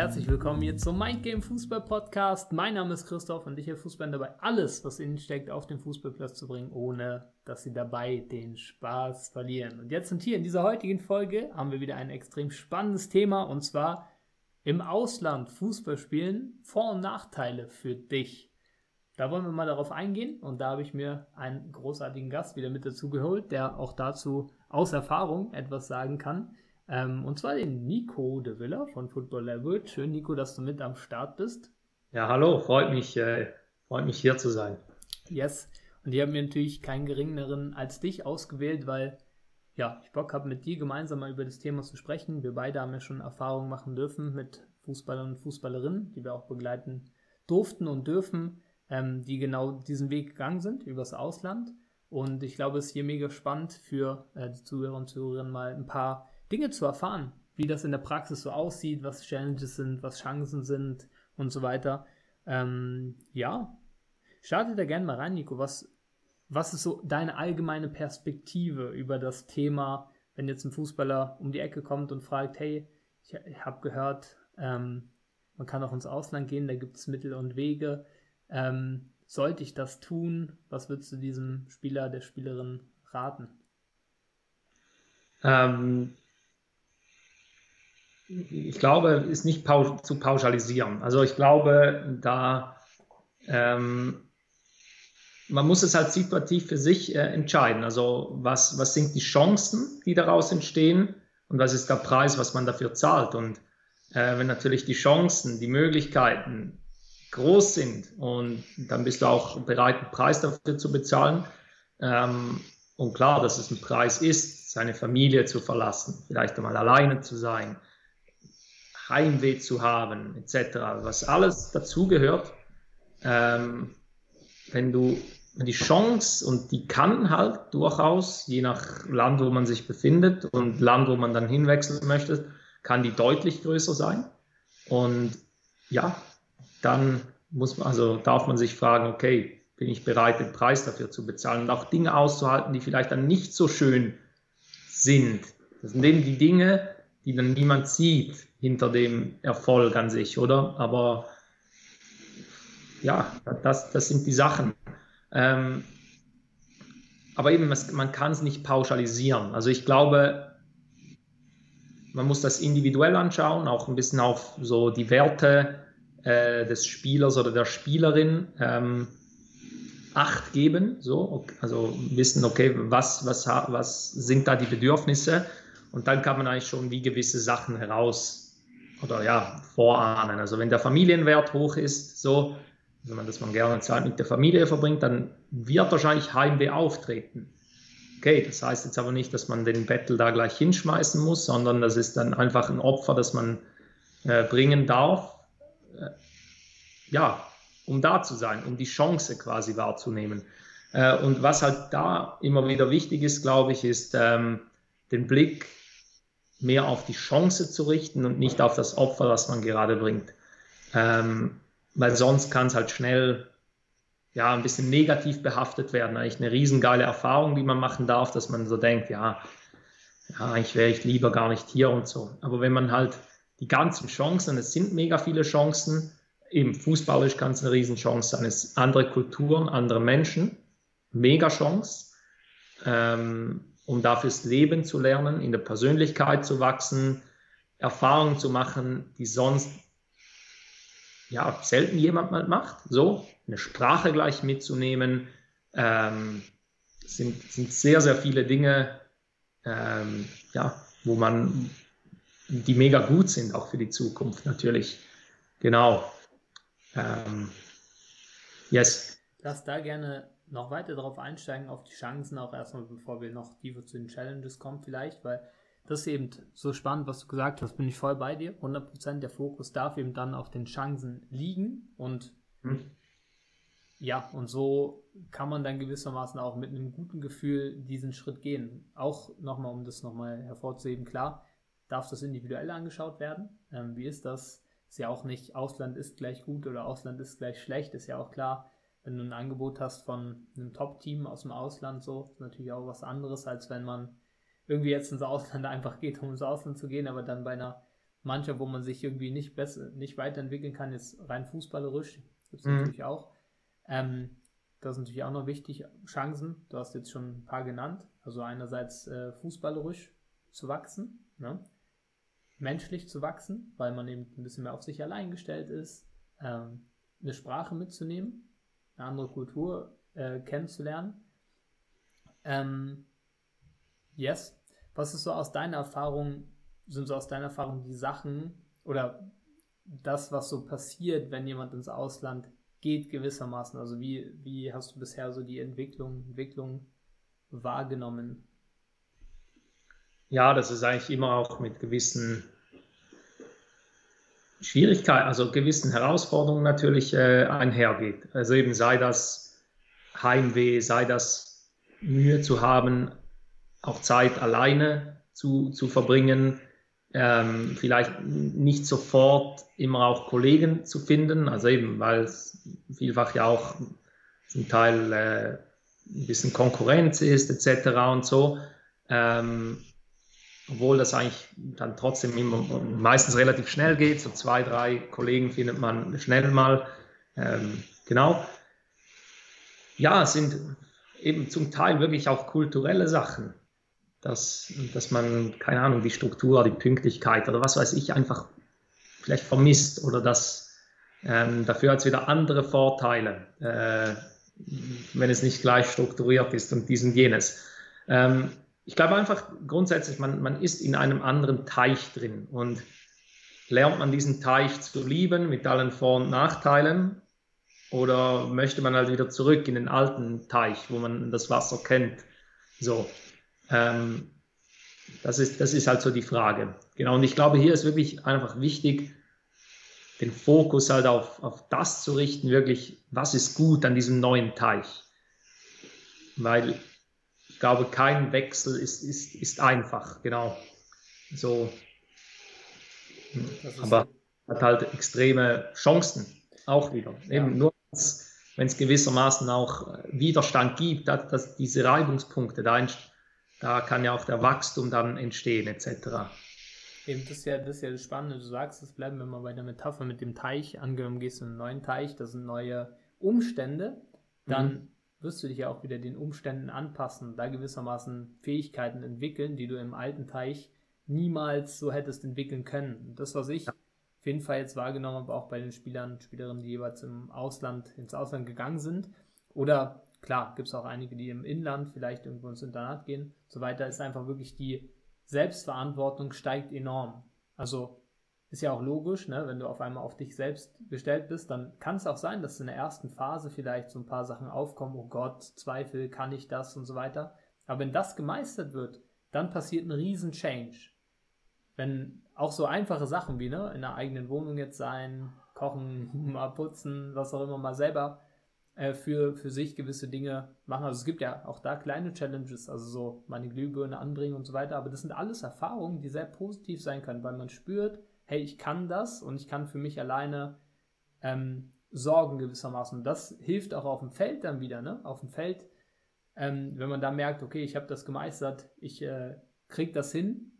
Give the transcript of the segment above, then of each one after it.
herzlich willkommen hier zum Mind Game Fußball Podcast. Mein Name ist Christoph und ich helfe Fußballern dabei, alles, was in ihnen steckt, auf den Fußballplatz zu bringen, ohne dass sie dabei den Spaß verlieren. Und jetzt und hier in dieser heutigen Folge haben wir wieder ein extrem spannendes Thema und zwar im Ausland Fußball spielen, Vor- und Nachteile für dich. Da wollen wir mal darauf eingehen und da habe ich mir einen großartigen Gast wieder mit dazu geholt, der auch dazu aus Erfahrung etwas sagen kann. Ähm, und zwar den Nico de Villa von Football Level. Schön, Nico, dass du mit am Start bist. Ja, hallo, freut mich, äh, freut mich hier zu sein. Yes. Und die haben mir natürlich keinen geringeren als dich ausgewählt, weil ja, ich Bock habe, mit dir gemeinsam mal über das Thema zu sprechen. Wir beide haben ja schon Erfahrungen machen dürfen mit Fußballern und Fußballerinnen, die wir auch begleiten durften und dürfen, ähm, die genau diesen Weg gegangen sind, übers Ausland. Und ich glaube, es ist hier mega spannend für äh, die Zuhörer und Zuhörerinnen mal ein paar Dinge zu erfahren, wie das in der Praxis so aussieht, was Challenges sind, was Chancen sind und so weiter. Ähm, ja, startet da gerne mal rein, Nico. Was, was ist so deine allgemeine Perspektive über das Thema, wenn jetzt ein Fußballer um die Ecke kommt und fragt, hey, ich, ich habe gehört, ähm, man kann auch ins Ausland gehen, da gibt es Mittel und Wege. Ähm, sollte ich das tun? Was würdest du diesem Spieler, der Spielerin raten? Ähm, ich glaube, ist nicht pausch zu pauschalisieren. Also ich glaube, da ähm, man muss es halt situativ für sich äh, entscheiden. Also was, was sind die Chancen, die daraus entstehen und was ist der Preis, was man dafür zahlt. Und äh, wenn natürlich die Chancen, die Möglichkeiten groß sind und dann bist du auch bereit, einen Preis dafür zu bezahlen. Ähm, und klar, dass es ein Preis ist, seine Familie zu verlassen, vielleicht einmal alleine zu sein, Heimweh zu haben, etc., was alles dazugehört, ähm, wenn du die Chance und die kann halt durchaus, je nach Land, wo man sich befindet und Land, wo man dann hinwechseln möchte, kann die deutlich größer sein. Und ja, dann muss man, also darf man sich fragen, okay, bin ich bereit, den Preis dafür zu bezahlen und auch Dinge auszuhalten, die vielleicht dann nicht so schön sind. Das sind eben die Dinge, die dann niemand sieht hinter dem Erfolg an sich, oder? Aber ja, das, das sind die Sachen. Ähm, aber eben, man kann es nicht pauschalisieren. Also ich glaube, man muss das individuell anschauen, auch ein bisschen auf so die Werte äh, des Spielers oder der Spielerin ähm, Acht geben, so, also wissen, okay, was, was, was sind da die Bedürfnisse und dann kann man eigentlich schon wie gewisse Sachen heraus oder ja, vorahnen. Also wenn der Familienwert hoch ist, so, wenn man, dass man gerne Zeit mit der Familie verbringt, dann wird wahrscheinlich Heimweh auftreten. Okay, das heißt jetzt aber nicht, dass man den Bettel da gleich hinschmeißen muss, sondern das ist dann einfach ein Opfer, das man äh, bringen darf, äh, ja, um da zu sein, um die Chance quasi wahrzunehmen. Äh, und was halt da immer wieder wichtig ist, glaube ich, ist ähm, den Blick mehr auf die Chance zu richten und nicht auf das Opfer, das man gerade bringt. Ähm, weil sonst kann es halt schnell ja, ein bisschen negativ behaftet werden. Eigentlich eine riesengeile Erfahrung, die man machen darf, dass man so denkt, ja, ja eigentlich wäre ich lieber gar nicht hier und so. Aber wenn man halt die ganzen Chancen, es sind mega viele Chancen, eben fußballisch kann es eine Riesenchance sein, es andere Kulturen, andere Menschen, mega Chance, ähm, um dafür das Leben zu lernen, in der Persönlichkeit zu wachsen, Erfahrungen zu machen, die sonst ja, selten jemand mal macht, so eine Sprache gleich mitzunehmen, ähm, sind, sind sehr, sehr viele Dinge, ähm, ja, wo man, die mega gut sind, auch für die Zukunft natürlich. Genau. Ähm, yes. Lass da gerne noch weiter darauf einsteigen, auf die Chancen, auch erstmal, bevor wir noch tiefer zu den Challenges kommen, vielleicht, weil das ist eben so spannend, was du gesagt hast, bin ich voll bei dir. 100% der Fokus darf eben dann auf den Chancen liegen und hm. ja, und so kann man dann gewissermaßen auch mit einem guten Gefühl diesen Schritt gehen. Auch nochmal, um das nochmal hervorzuheben, klar, darf das individuell angeschaut werden. Ähm, wie ist das? Ist ja auch nicht, Ausland ist gleich gut oder Ausland ist gleich schlecht, ist ja auch klar. Wenn du ein Angebot hast von einem Top-Team aus dem Ausland, so, ist natürlich auch was anderes, als wenn man irgendwie jetzt ins Ausland einfach geht, um ins Ausland zu gehen, aber dann bei einer mancher, wo man sich irgendwie nicht besser, nicht weiterentwickeln kann, jetzt rein fußballerisch, gibt es mhm. natürlich auch. Ähm, das ist natürlich auch noch wichtig, Chancen, du hast jetzt schon ein paar genannt, also einerseits äh, fußballerisch zu wachsen, ne? menschlich zu wachsen, weil man eben ein bisschen mehr auf sich allein gestellt ist, ähm, eine Sprache mitzunehmen, eine andere Kultur äh, kennenzulernen. Ähm, yes. Was ist so aus deiner Erfahrung, sind so aus deiner Erfahrung die Sachen oder das, was so passiert, wenn jemand ins Ausland geht, gewissermaßen? Also wie, wie hast du bisher so die Entwicklung, Entwicklung wahrgenommen? Ja, das ist eigentlich immer auch mit gewissen Schwierigkeiten, also gewissen Herausforderungen natürlich äh, einhergeht. Also eben sei das Heimweh, sei das Mühe zu haben, auch Zeit alleine zu, zu verbringen, ähm, vielleicht nicht sofort immer auch Kollegen zu finden, also eben, weil es vielfach ja auch zum Teil äh, ein bisschen Konkurrenz ist etc. und so. Ähm, obwohl das eigentlich dann trotzdem immer, meistens relativ schnell geht. So zwei, drei Kollegen findet man schnell mal. Ähm, genau. Ja, es sind eben zum Teil wirklich auch kulturelle Sachen, dass, dass man, keine Ahnung, die Struktur, die Pünktlichkeit oder was weiß ich, einfach vielleicht vermisst oder dass ähm, dafür hat es wieder andere Vorteile, äh, wenn es nicht gleich strukturiert ist und dies und jenes. Ähm, ich glaube einfach grundsätzlich, man, man ist in einem anderen Teich drin und lernt man diesen Teich zu lieben mit allen Vor- und Nachteilen oder möchte man halt wieder zurück in den alten Teich, wo man das Wasser kennt? So, ähm, das, ist, das ist halt so die Frage. Genau, und ich glaube, hier ist wirklich einfach wichtig, den Fokus halt auf, auf das zu richten, wirklich, was ist gut an diesem neuen Teich. Weil glaube, kein Wechsel ist, ist, ist einfach, genau. So. Aber hat halt extreme Chancen auch wieder. Ja. Eben nur, wenn es gewissermaßen auch Widerstand gibt, dass, dass diese Reibungspunkte, da, da kann ja auch der Wachstum dann entstehen, etc. Eben, das ist ja das, ist ja das Spannende. Du sagst, es bleiben wir mal bei der Metapher mit dem Teich. Angenommen, gehst du in einen neuen Teich, das sind neue Umstände, dann mhm wirst du dich ja auch wieder den Umständen anpassen, da gewissermaßen Fähigkeiten entwickeln, die du im alten Teich niemals so hättest entwickeln können. Das, was ich auf jeden Fall jetzt wahrgenommen habe, auch bei den Spielern und Spielerinnen, die jeweils im Ausland, ins Ausland gegangen sind. Oder klar, gibt es auch einige, die im Inland vielleicht irgendwo ins Internat gehen, so weiter, ist einfach wirklich die Selbstverantwortung steigt enorm. Also ist ja auch logisch, ne? wenn du auf einmal auf dich selbst gestellt bist, dann kann es auch sein, dass in der ersten Phase vielleicht so ein paar Sachen aufkommen, oh Gott, Zweifel, kann ich das und so weiter. Aber wenn das gemeistert wird, dann passiert ein riesen Change. Wenn auch so einfache Sachen wie ne, in der eigenen Wohnung jetzt sein, kochen, mal putzen, was auch immer, mal selber äh, für, für sich gewisse Dinge machen. Also es gibt ja auch da kleine Challenges, also so meine Glühbirne anbringen und so weiter, aber das sind alles Erfahrungen, die sehr positiv sein können, weil man spürt, hey, ich kann das und ich kann für mich alleine ähm, sorgen gewissermaßen. Und das hilft auch auf dem Feld dann wieder, ne? Auf dem Feld, ähm, wenn man da merkt, okay, ich habe das gemeistert, ich äh, kriege das hin,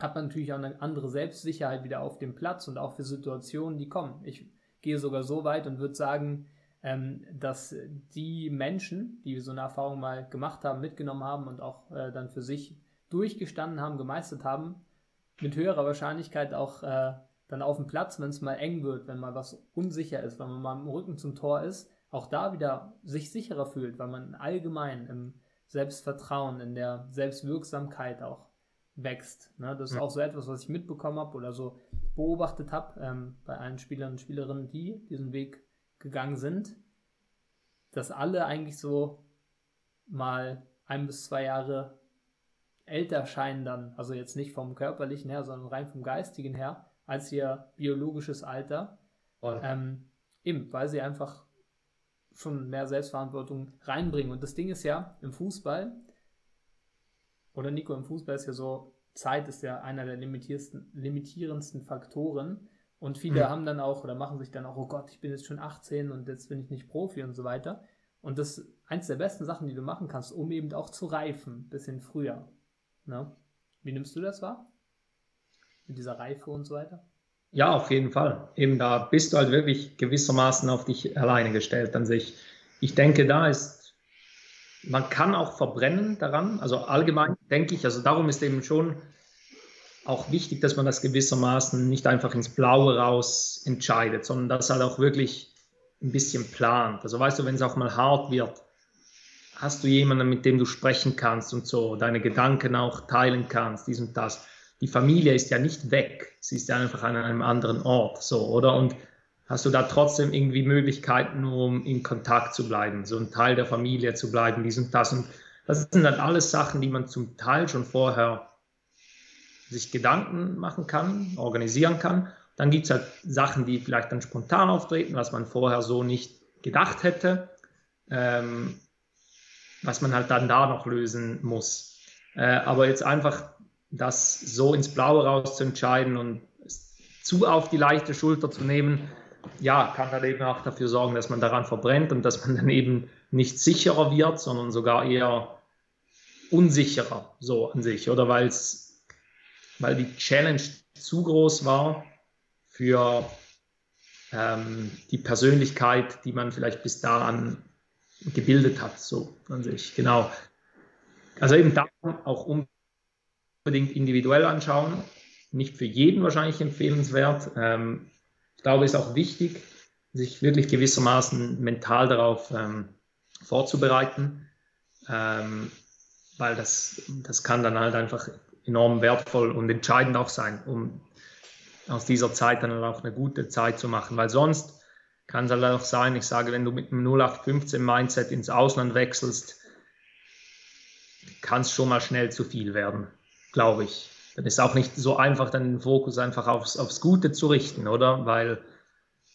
hat man natürlich auch eine andere Selbstsicherheit wieder auf dem Platz und auch für Situationen, die kommen. Ich gehe sogar so weit und würde sagen, ähm, dass die Menschen, die so eine Erfahrung mal gemacht haben, mitgenommen haben und auch äh, dann für sich durchgestanden haben, gemeistert haben, mit höherer Wahrscheinlichkeit auch äh, dann auf dem Platz, wenn es mal eng wird, wenn mal was unsicher ist, wenn man mal im Rücken zum Tor ist, auch da wieder sich sicherer fühlt, weil man allgemein im Selbstvertrauen, in der Selbstwirksamkeit auch wächst. Ne? Das ist ja. auch so etwas, was ich mitbekommen habe oder so beobachtet habe ähm, bei allen Spielern und Spielerinnen, die diesen Weg gegangen sind, dass alle eigentlich so mal ein bis zwei Jahre älter scheinen dann, also jetzt nicht vom körperlichen her, sondern rein vom geistigen her, als ihr biologisches Alter. Ähm, eben, weil sie einfach schon mehr Selbstverantwortung reinbringen. Und das Ding ist ja, im Fußball, oder Nico, im Fußball ist ja so, Zeit ist ja einer der limitierendsten Faktoren. Und viele mhm. haben dann auch oder machen sich dann auch, oh Gott, ich bin jetzt schon 18 und jetzt bin ich nicht Profi und so weiter. Und das ist eins der besten Sachen, die du machen kannst, um eben auch zu reifen, bisschen früher. Ne? Wie nimmst du das wahr? mit dieser Reife und so weiter? Ja, auf jeden Fall. Eben da bist du halt wirklich gewissermaßen auf dich alleine gestellt an sich. Ich denke, da ist, man kann auch verbrennen daran. Also allgemein denke ich, also darum ist eben schon auch wichtig, dass man das gewissermaßen nicht einfach ins Blaue raus entscheidet, sondern das halt auch wirklich ein bisschen plant. Also weißt du, wenn es auch mal hart wird, hast du jemanden, mit dem du sprechen kannst und so, deine Gedanken auch teilen kannst, dies und das. Die Familie ist ja nicht weg, sie ist ja einfach an einem anderen Ort, so, oder? Und hast du da trotzdem irgendwie Möglichkeiten, um in Kontakt zu bleiben, so ein Teil der Familie zu bleiben, dies und das. Und das sind dann alles Sachen, die man zum Teil schon vorher sich Gedanken machen kann, organisieren kann. Dann gibt es halt Sachen, die vielleicht dann spontan auftreten, was man vorher so nicht gedacht hätte, ähm, was man halt dann da noch lösen muss. Äh, aber jetzt einfach das so ins Blaue raus zu entscheiden und zu auf die leichte Schulter zu nehmen, ja, kann halt eben auch dafür sorgen, dass man daran verbrennt und dass man dann eben nicht sicherer wird, sondern sogar eher unsicherer so an sich, oder weil es weil die Challenge zu groß war für ähm, die Persönlichkeit, die man vielleicht bis dahin gebildet hat, so an sich. Genau. Also eben da auch unbedingt individuell anschauen. Nicht für jeden wahrscheinlich empfehlenswert. Ähm, ich glaube, es ist auch wichtig, sich wirklich gewissermaßen mental darauf ähm, vorzubereiten, ähm, weil das, das kann dann halt einfach enorm wertvoll und entscheidend auch sein, um aus dieser Zeit dann auch eine gute Zeit zu machen. Weil sonst kann es halt auch sein, ich sage, wenn du mit einem 0815 Mindset ins Ausland wechselst, kann es schon mal schnell zu viel werden, glaube ich. Dann ist auch nicht so einfach, dann den Fokus einfach aufs, aufs Gute zu richten, oder? Weil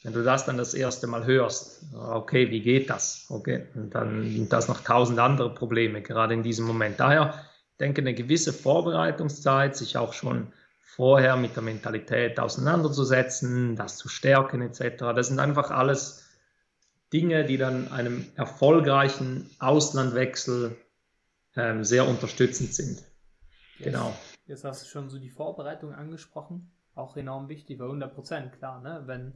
wenn du das dann das erste Mal hörst, okay, wie geht das? Okay, und dann das noch tausend andere Probleme, gerade in diesem Moment. Daher denke, eine gewisse Vorbereitungszeit, sich auch schon vorher mit der Mentalität auseinanderzusetzen, das zu stärken etc. Das sind einfach alles Dinge, die dann einem erfolgreichen Auslandwechsel ähm, sehr unterstützend sind. Yes. Genau. Jetzt hast du schon so die Vorbereitung angesprochen, auch enorm wichtig, bei 100 Prozent, klar, ne? wenn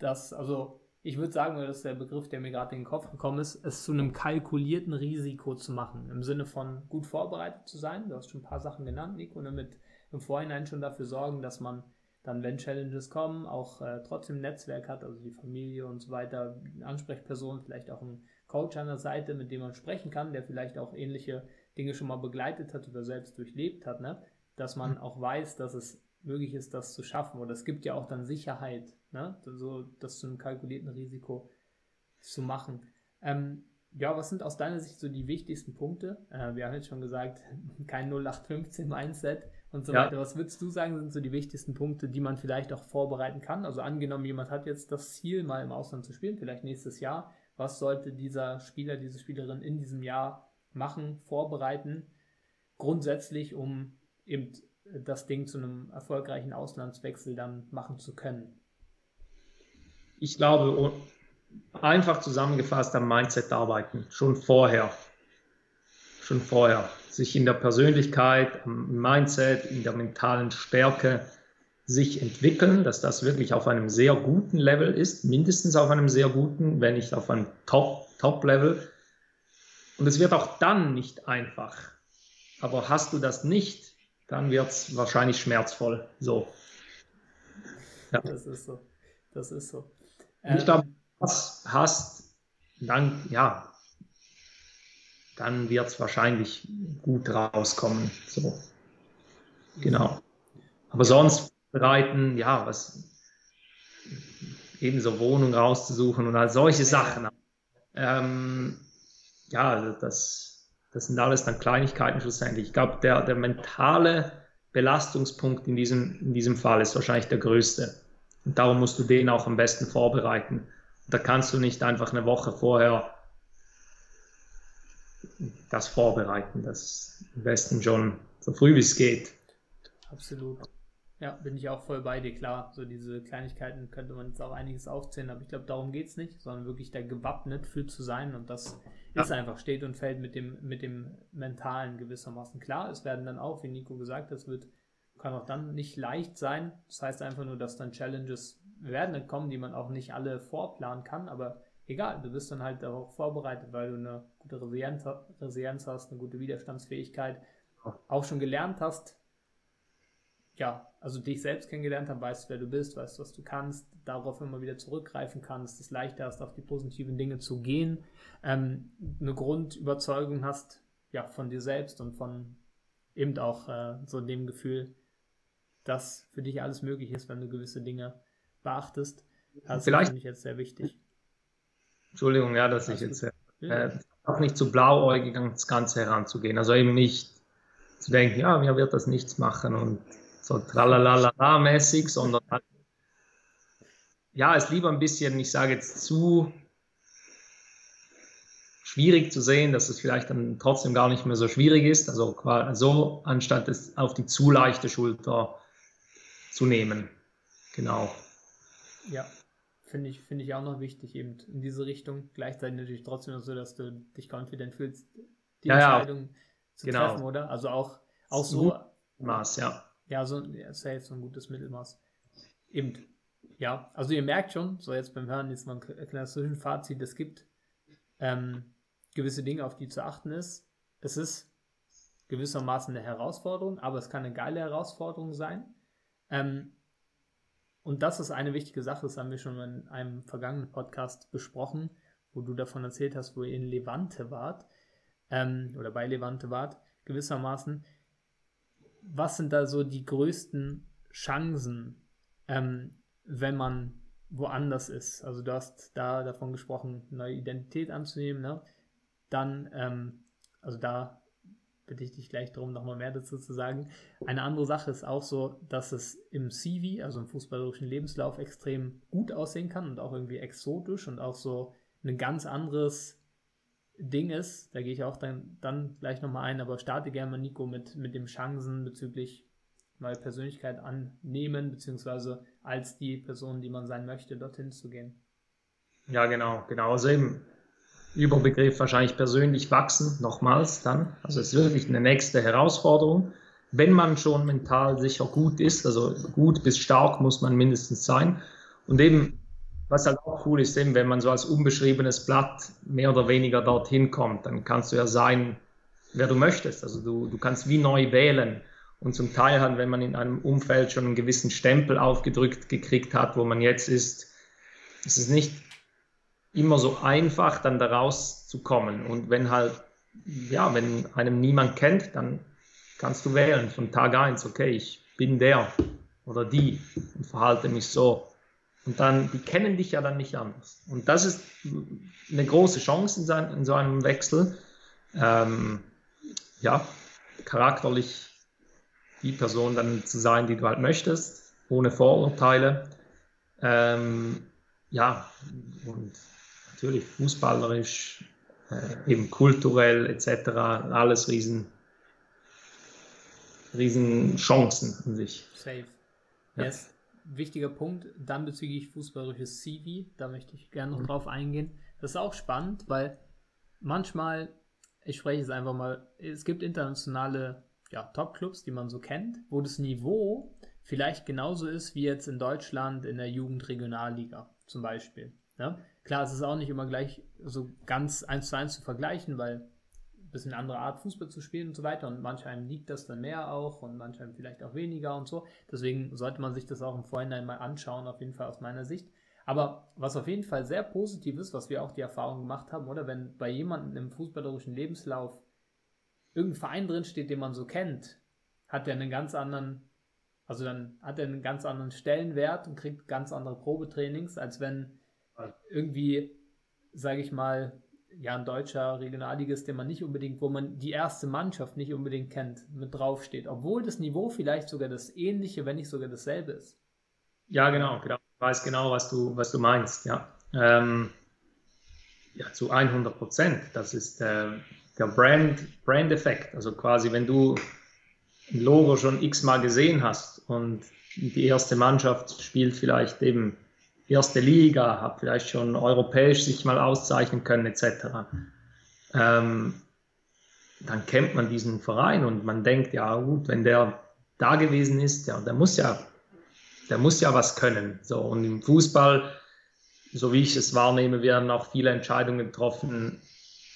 das, also ich würde sagen, das ist der Begriff, der mir gerade in den Kopf gekommen ist, es zu einem kalkulierten Risiko zu machen. Im Sinne von gut vorbereitet zu sein. Du hast schon ein paar Sachen genannt, Nico, und damit im Vorhinein schon dafür sorgen, dass man dann, wenn Challenges kommen, auch äh, trotzdem ein Netzwerk hat, also die Familie und so weiter, eine Ansprechperson, vielleicht auch einen Coach an der Seite, mit dem man sprechen kann, der vielleicht auch ähnliche Dinge schon mal begleitet hat oder selbst durchlebt hat, ne? dass man auch weiß, dass es möglich ist, das zu schaffen. Oder es gibt ja auch dann Sicherheit ne? so das zu einem kalkulierten Risiko zu machen. Ähm, ja, was sind aus deiner Sicht so die wichtigsten Punkte? Äh, wir haben jetzt schon gesagt, kein 0815 Mindset und so ja. weiter. Was würdest du sagen, sind so die wichtigsten Punkte, die man vielleicht auch vorbereiten kann? Also angenommen, jemand hat jetzt das Ziel, mal im Ausland zu spielen, vielleicht nächstes Jahr. Was sollte dieser Spieler, diese Spielerin in diesem Jahr machen, vorbereiten? Grundsätzlich, um eben das Ding zu einem erfolgreichen Auslandswechsel dann machen zu können ich glaube, einfach zusammengefasst am Mindset arbeiten, schon vorher. Schon vorher. Sich in der Persönlichkeit, im Mindset, in der mentalen Stärke sich entwickeln, dass das wirklich auf einem sehr guten Level ist, mindestens auf einem sehr guten, wenn nicht auf einem Top-Top-Level. Und es wird auch dann nicht einfach. Aber hast du das nicht, dann wird es wahrscheinlich schmerzvoll. So. Ja. Das ist so. Das ist so. Ähm, ich glaube, das hast, dann, ja, dann wird es wahrscheinlich gut rauskommen. So. Genau. Aber sonst bereiten, ja, was ebenso Wohnung rauszusuchen und all solche Sachen. Ähm, ja, das, das sind alles dann Kleinigkeiten schlussendlich. Ich glaube, der, der mentale Belastungspunkt in diesem, in diesem Fall ist wahrscheinlich der größte. Und darum musst du den auch am besten vorbereiten. Da kannst du nicht einfach eine Woche vorher das vorbereiten. Das am besten schon so früh wie es geht. Absolut. Ja, bin ich auch voll bei dir, klar. So diese Kleinigkeiten könnte man jetzt auch einiges aufzählen, aber ich glaube, darum geht es nicht, sondern wirklich da gewappnet für zu sein und das ja. ist einfach, steht und fällt mit dem, mit dem Mentalen gewissermaßen. Klar, es werden dann auch, wie Nico gesagt hat, es wird kann auch dann nicht leicht sein. Das heißt einfach nur, dass dann Challenges werden dann kommen, die man auch nicht alle vorplanen kann, aber egal, du bist dann halt auch vorbereitet, weil du eine gute Resilienz, Resilienz hast, eine gute Widerstandsfähigkeit, auch schon gelernt hast, ja, also dich selbst kennengelernt hast, weißt, wer du bist, weißt, was du kannst, darauf immer wieder zurückgreifen kannst, es leichter hast, auf die positiven Dinge zu gehen, ähm, eine Grundüberzeugung hast, ja, von dir selbst und von eben auch äh, so dem Gefühl, dass für dich alles möglich ist, wenn du gewisse Dinge beachtest. Das Vielleicht, finde ich jetzt sehr wichtig. Entschuldigung, ja, dass ich jetzt äh, auch nicht zu blauäugig an das Ganze heranzugehen. Also eben nicht zu denken, ja, mir wird das nichts machen und so tralalala-mäßig, sondern halt, ja, es lieber ein bisschen, ich sage jetzt zu schwierig zu sehen, dass es vielleicht dann trotzdem gar nicht mehr so schwierig ist. Also so, anstatt es auf die zu leichte Schulter zu nehmen. Genau. Ja, finde ich, finde ich auch noch wichtig, eben in diese Richtung. Gleichzeitig natürlich trotzdem so, dass du dich confident fühlst, die ja, Entscheidung ja. zu genau. treffen, oder? Also auch, auch so. Maß, ja. Ja, so ja, safe, so ein gutes Mittelmaß. Eben. Ja, also ihr merkt schon, so jetzt beim Hören jetzt mal ein kleines Zwischenfazit, es gibt ähm, gewisse Dinge, auf die zu achten ist. Es ist gewissermaßen eine Herausforderung, aber es kann eine geile Herausforderung sein. Ähm, und das ist eine wichtige Sache, das haben wir schon in einem vergangenen Podcast besprochen, wo du davon erzählt hast, wo ihr in Levante wart ähm, oder bei Levante wart, gewissermaßen. Was sind da so die größten Chancen, ähm, wenn man woanders ist? Also du hast da davon gesprochen, neue Identität anzunehmen, ne? Dann, ähm, also da bitte ich dich gleich darum, nochmal mehr dazu zu sagen. Eine andere Sache ist auch so, dass es im CV, also im fußballerischen Lebenslauf, extrem gut aussehen kann und auch irgendwie exotisch und auch so ein ganz anderes Ding ist. Da gehe ich auch dann, dann gleich nochmal ein, aber starte gerne mal, Nico, mit, mit dem Chancen bezüglich neue Persönlichkeit annehmen, beziehungsweise als die Person, die man sein möchte, dorthin zu gehen. Ja, genau, genau. Also eben, Überbegriff wahrscheinlich persönlich wachsen, nochmals dann. Also es ist wirklich eine nächste Herausforderung. Wenn man schon mental sicher gut ist, also gut bis stark muss man mindestens sein. Und eben, was halt auch cool ist, eben, wenn man so als unbeschriebenes Blatt mehr oder weniger dorthin kommt, dann kannst du ja sein, wer du möchtest. Also du, du kannst wie neu wählen. Und zum Teil halt, wenn man in einem Umfeld schon einen gewissen Stempel aufgedrückt gekriegt hat, wo man jetzt ist, ist es nicht immer so einfach, dann daraus zu kommen. Und wenn halt, ja, wenn einem niemand kennt, dann kannst du wählen von Tag eins, okay, ich bin der oder die und verhalte mich so. Und dann, die kennen dich ja dann nicht anders. Und das ist eine große Chance in, in so einem Wechsel. Ähm, ja, charakterlich die Person dann zu sein, die du halt möchtest, ohne Vorurteile. Ähm, ja, und natürlich fußballerisch, äh, eben kulturell etc. Alles riesen, riesen Chancen an sich. Safe. Ja. Yes. Wichtiger Punkt, dann bezüglich fußballerisches CV, da möchte ich gerne noch mhm. drauf eingehen. Das ist auch spannend, weil manchmal, ich spreche es einfach mal, es gibt internationale ja, Top-Clubs, die man so kennt, wo das Niveau vielleicht genauso ist wie jetzt in Deutschland in der Jugendregionalliga zum Beispiel. Ja? Klar, es ist auch nicht immer gleich so ganz eins zu eins zu vergleichen, weil ein bisschen andere Art Fußball zu spielen und so weiter und manch einem liegt das dann mehr auch und manch einem vielleicht auch weniger und so. Deswegen sollte man sich das auch im Vorhinein mal anschauen, auf jeden Fall aus meiner Sicht. Aber was auf jeden Fall sehr positiv ist, was wir auch die Erfahrung gemacht haben, oder wenn bei jemandem im fußballerischen Lebenslauf irgendein Verein drinsteht, den man so kennt, hat er einen ganz anderen, also dann hat er einen ganz anderen Stellenwert und kriegt ganz andere Probetrainings, als wenn irgendwie, sage ich mal, ja, ein deutscher Regionalligist, den man nicht unbedingt, wo man die erste Mannschaft nicht unbedingt kennt, mit draufsteht, obwohl das Niveau vielleicht sogar das ähnliche, wenn nicht sogar dasselbe ist. Ja, genau, genau. Ich weiß genau, was du, was du meinst, ja. Ähm, ja, zu 100 Prozent. Das ist äh, der Brand, Brand-Effekt. Also quasi, wenn du ein Logo schon x-mal gesehen hast und die erste Mannschaft spielt vielleicht eben erste Liga, hat vielleicht schon europäisch sich mal auszeichnen können etc. Ähm, dann kennt man diesen Verein und man denkt, ja gut, wenn der da gewesen ist, ja, der muss ja, der muss ja was können. So, und im Fußball, so wie ich es wahrnehme, werden auch viele Entscheidungen getroffen,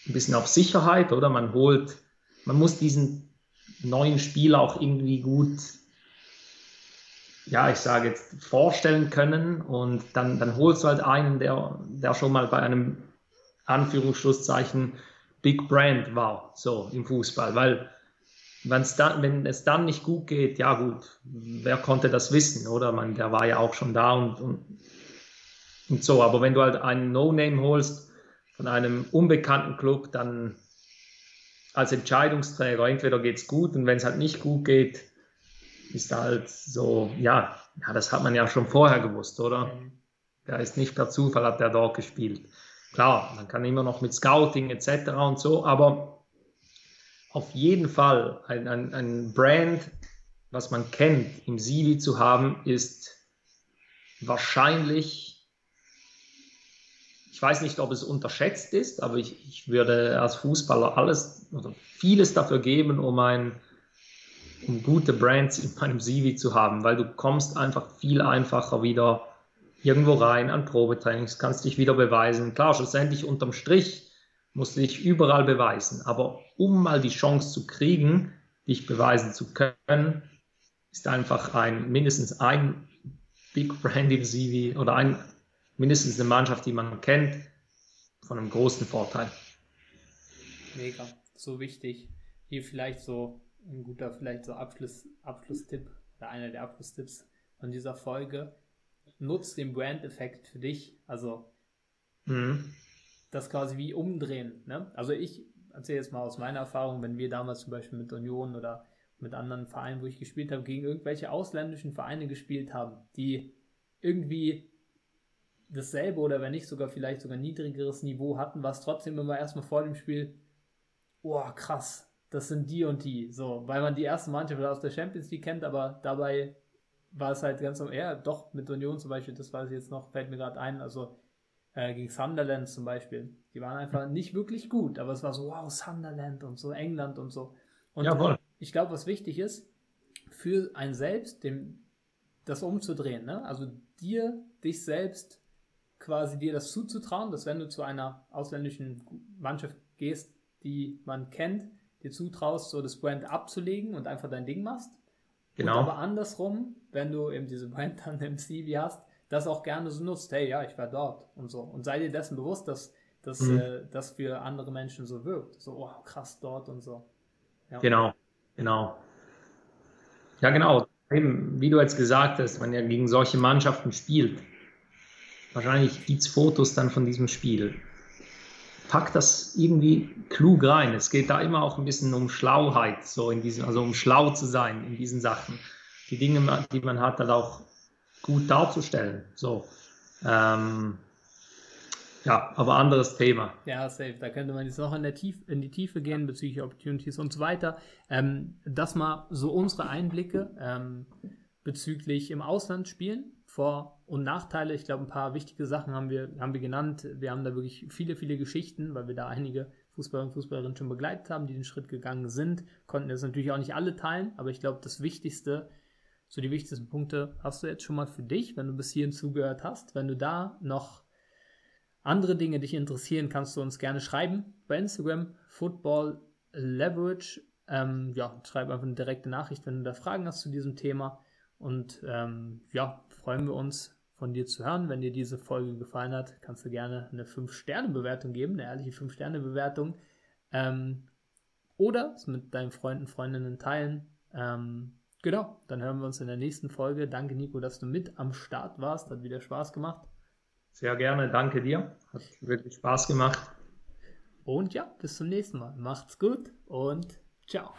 ein bisschen auf Sicherheit, oder? Man holt, man muss diesen neuen Spieler auch irgendwie gut, ja, ich sage jetzt, vorstellen können und dann, dann holst du halt einen, der, der schon mal bei einem Anführungsschlusszeichen Big Brand war, so im Fußball, weil wenn's dann, wenn es dann nicht gut geht, ja gut, wer konnte das wissen, oder? Man, der war ja auch schon da und, und, und so, aber wenn du halt einen No-Name holst von einem unbekannten Club, dann als Entscheidungsträger, entweder geht es gut und wenn es halt nicht gut geht, ist halt so, ja, ja, das hat man ja schon vorher gewusst, oder? Mhm. Der ist nicht per Zufall, hat der dort gespielt. Klar, man kann immer noch mit Scouting etc. und so, aber auf jeden Fall ein, ein, ein Brand, was man kennt, im CV zu haben, ist wahrscheinlich, ich weiß nicht, ob es unterschätzt ist, aber ich, ich würde als Fußballer alles oder vieles dafür geben, um ein gute Brands in meinem CV zu haben, weil du kommst einfach viel einfacher wieder irgendwo rein an Probetrainings, kannst dich wieder beweisen. Klar, schlussendlich unterm Strich musst du dich überall beweisen, aber um mal die Chance zu kriegen, dich beweisen zu können, ist einfach ein mindestens ein Big Brand im CV oder ein, mindestens eine Mannschaft, die man kennt, von einem großen Vorteil. Mega, so wichtig. Hier vielleicht so ein guter, vielleicht so Abschluss, Abschlusstipp oder einer der Abschlusstipps von dieser Folge nutzt den Brand-Effekt für dich. Also mhm. das quasi wie umdrehen. Ne? Also ich erzähle jetzt mal aus meiner Erfahrung, wenn wir damals zum Beispiel mit Union oder mit anderen Vereinen, wo ich gespielt habe, gegen irgendwelche ausländischen Vereine gespielt haben, die irgendwie dasselbe oder wenn nicht sogar vielleicht sogar niedrigeres Niveau hatten, war es trotzdem immer erstmal vor dem Spiel, oh krass, das sind die und die. So, weil man die erste Mannschaft aus der Champions League kennt, aber dabei war es halt ganz, ja, doch, mit Union zum Beispiel, das weiß ich jetzt noch, fällt mir gerade ein, also äh, gegen Sunderland zum Beispiel. Die waren einfach nicht wirklich gut, aber es war so, wow, Sunderland und so, England und so. Und Jawohl. ich glaube, was wichtig ist, für ein selbst, dem, das umzudrehen, ne? also dir, dich selbst quasi dir das zuzutrauen, dass wenn du zu einer ausländischen Mannschaft gehst, die man kennt, dir zutraust, so das Brand abzulegen und einfach dein Ding machst Genau. Und aber andersrum, wenn du eben diese Brand dann im CV hast, das auch gerne so nutzt, hey, ja, ich war dort und so. Und sei dir dessen bewusst, dass, dass mhm. äh, das für andere Menschen so wirkt. So, oh, krass dort und so. Ja. Genau, genau. Ja, genau. Eben, wie du jetzt gesagt hast, wenn ja gegen solche Mannschaften spielt, wahrscheinlich gibt es Fotos dann von diesem Spiel pack das irgendwie klug rein. Es geht da immer auch ein bisschen um Schlauheit, so in diesen, also um schlau zu sein in diesen Sachen. Die Dinge, die man hat, dann auch gut darzustellen. So. Ähm, ja, aber anderes Thema. Ja, safe. Da könnte man jetzt noch in, der Tief, in die Tiefe gehen bezüglich Opportunities und so weiter. Ähm, das mal so unsere Einblicke ähm, bezüglich im Ausland spielen. Vor- und Nachteile. Ich glaube, ein paar wichtige Sachen haben wir, haben wir genannt. Wir haben da wirklich viele, viele Geschichten, weil wir da einige Fußballer und Fußballerinnen schon begleitet haben, die den Schritt gegangen sind. Konnten jetzt natürlich auch nicht alle teilen, aber ich glaube, das Wichtigste, so die wichtigsten Punkte hast du jetzt schon mal für dich, wenn du bis hierhin zugehört hast. Wenn du da noch andere Dinge dich interessieren, kannst du uns gerne schreiben bei Instagram, Football Leverage. Ähm, ja, schreib einfach eine direkte Nachricht, wenn du da Fragen hast zu diesem Thema. Und ähm, ja, freuen wir uns von dir zu hören. Wenn dir diese Folge gefallen hat, kannst du gerne eine 5-Sterne-Bewertung geben, eine ehrliche 5-Sterne-Bewertung. Ähm, oder es mit deinen Freunden, Freundinnen teilen. Ähm, genau, dann hören wir uns in der nächsten Folge. Danke, Nico, dass du mit am Start warst. Hat wieder Spaß gemacht. Sehr gerne, danke dir. Hat wirklich Spaß gemacht. Und ja, bis zum nächsten Mal. Macht's gut und ciao.